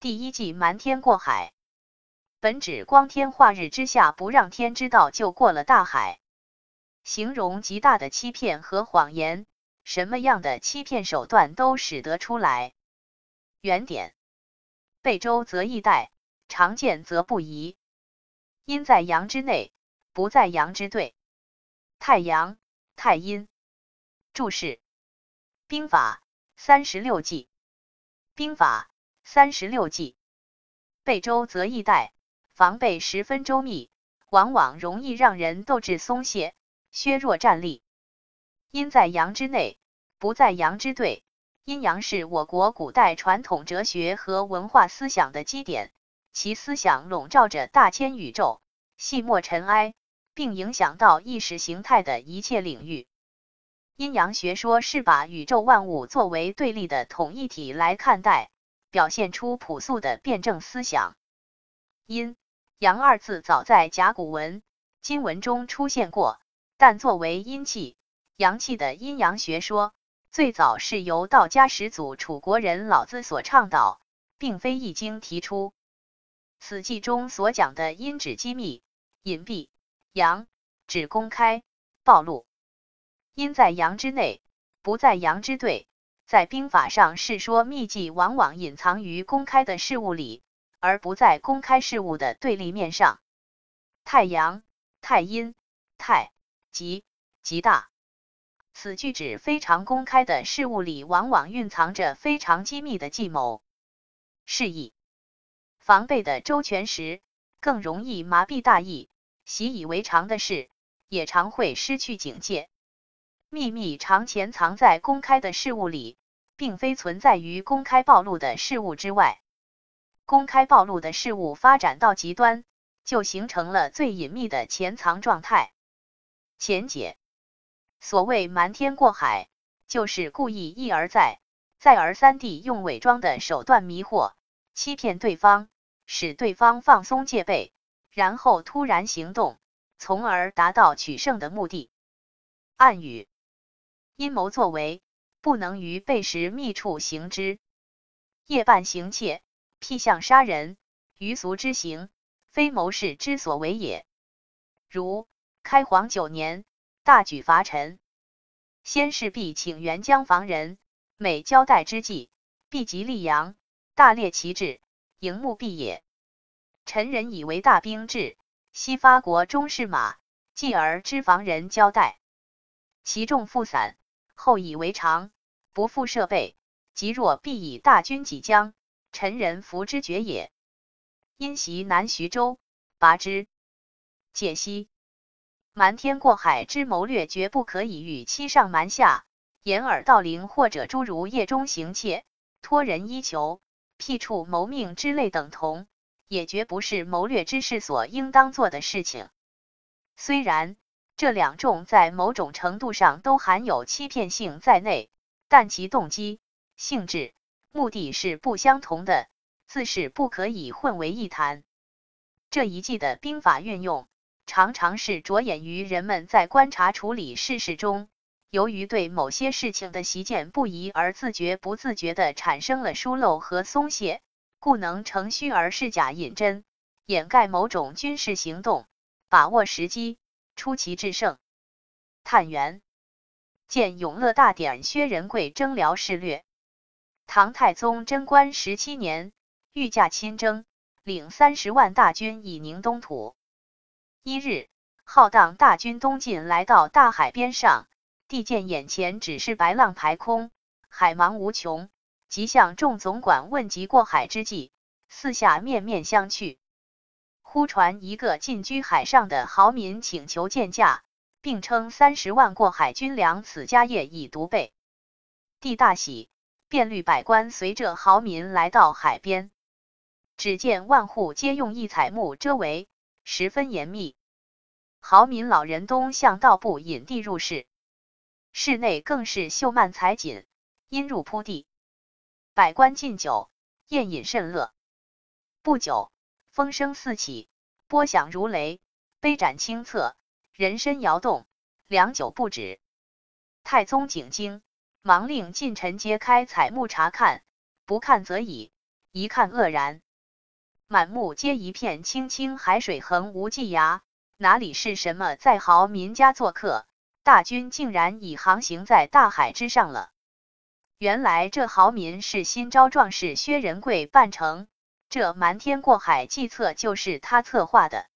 第一季瞒天过海，本指光天化日之下不让天知道就过了大海，形容极大的欺骗和谎言。什么样的欺骗手段都使得出来。原点：背周则易殆，常见则不宜。阴在阳之内，不在阳之对。太阳、太阴。注释：兵法三十六计。兵法三十六计。备周则易殆，防备十分周密，往往容易让人斗志松懈，削弱战力。阴在阳之内，不在阳之对。阴阳是我国古代传统哲学和文化思想的基点，其思想笼罩着大千宇宙、细末尘埃，并影响到意识形态的一切领域。阴阳学说是把宇宙万物作为对立的统一体来看待，表现出朴素的辩证思想。阴阳二字早在甲骨文、金文中出现过，但作为阴气。阳气的阴阳学说最早是由道家始祖楚国人老子所倡导，并非《易经》提出。此记中所讲的阴指机密、隐蔽，阳指公开、暴露。阴在阳之内，不在阳之对。在兵法上是说秘技往往隐藏于公开的事物里，而不在公开事物的对立面上。太阳、太阴、太极、极大。此句指非常公开的事物里，往往蕴藏着非常机密的计谋。示意防备的周全时，更容易麻痹大意；习以为常的事，也常会失去警戒。秘密常潜藏在公开的事物里，并非存在于公开暴露的事物之外。公开暴露的事物发展到极端，就形成了最隐秘的潜藏状态。前解。所谓瞒天过海，就是故意一而再、再而三地用伪装的手段迷惑、欺骗对方，使对方放松戒备，然后突然行动，从而达到取胜的目的。暗语：阴谋作为，不能于背时密处行之；夜半行窃，辟向杀人，于俗之行，非谋士之所为也。如开皇九年。大举伐陈，先是必请援疆防人，每交代之际，必及溧阳，大列旗帜，迎目必也。陈人以为大兵至，西发国中士马，继而知防人交代，其众复散，后以为常，不复设备。即若必以大军几将，臣人服之决也。因袭南徐州，拔之，解析。瞒天过海之谋略，绝不可以与欺上瞒下、掩耳盗铃，或者诸如夜中行窃、托人衣求、辟处谋命之类等同，也绝不是谋略之士所应当做的事情。虽然这两种在某种程度上都含有欺骗性在内，但其动机、性质、目的是不相同的，自是不可以混为一谈。这一季的兵法运用。常常是着眼于人们在观察处理事实中，由于对某些事情的习见不移而自觉不自觉地产生了疏漏和松懈，故能乘虚而是假引真，掩盖某种军事行动，把握时机，出奇制胜。探源见《永乐大典》，薛仁贵征辽事略。唐太宗贞观十七年，御驾亲征，领三十万大军以宁东土。一日，浩荡大军东进，来到大海边上，帝见眼前只是白浪排空，海茫无穷。即向众总管问及过海之计，四下面面相觑。忽传一个进居海上的豪民请求见驾，并称三十万过海军粮，此家业已独备。帝大喜，便率百官随着豪民来到海边，只见万户皆用异彩木遮围。十分严密，豪民老人东向道部引地入室，室内更是绣幔彩锦，阴入铺地，百官进酒，宴饮甚乐。不久，风声四起，波响如雷，杯盏清侧，人身摇动，良久不止。太宗景惊，忙令近臣揭开彩幕查看，不看则已，一看愕然，满目皆一片青青海水横无际涯，哪里是什么在豪民家做客？大军竟然已航行在大海之上了。原来这豪民是新招壮士薛仁贵扮成，这瞒天过海计策就是他策划的。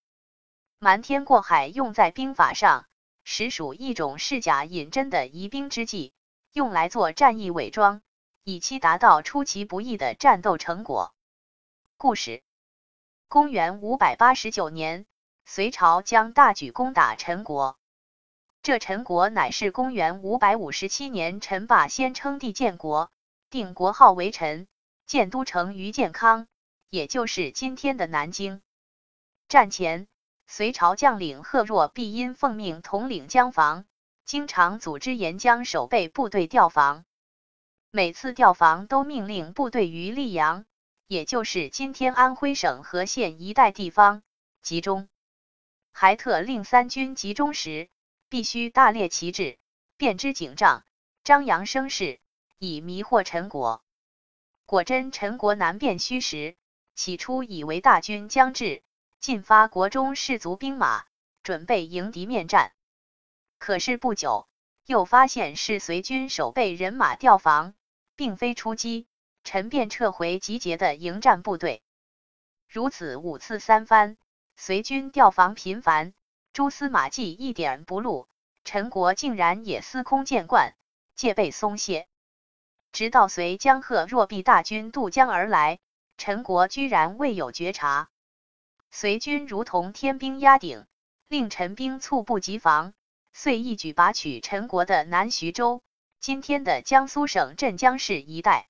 瞒天过海用在兵法上，实属一种饰假引真的疑兵之计，用来做战役伪装，以期达到出其不意的战斗成果。故事：公元五百八十九年，隋朝将大举攻打陈国。这陈国乃是公元五百五十七年，陈霸先称帝建国，定国号为陈，建都城于建康，也就是今天的南京。战前，隋朝将领贺若弼因奉命统领江防，经常组织沿江守备部队调防。每次调防都命令部队于溧阳，也就是今天安徽省和县一带地方集中，还特令三军集中时。必须大列旗帜，遍知警仗，张扬声势，以迷惑陈国。果真，陈国难辨虚实。起初以为大军将至，进发国中士卒兵马，准备迎敌面战。可是不久，又发现是随军守备人马调防，并非出击。陈便撤回集结的迎战部队。如此五次三番，随军调防频繁。蛛丝马迹一点不露，陈国竟然也司空见惯，戒备松懈。直到随江贺若弼大军渡江而来，陈国居然未有觉察。隋军如同天兵压顶，令陈兵猝不及防，遂一举拔取陈国的南徐州（今天的江苏省镇江市一带）。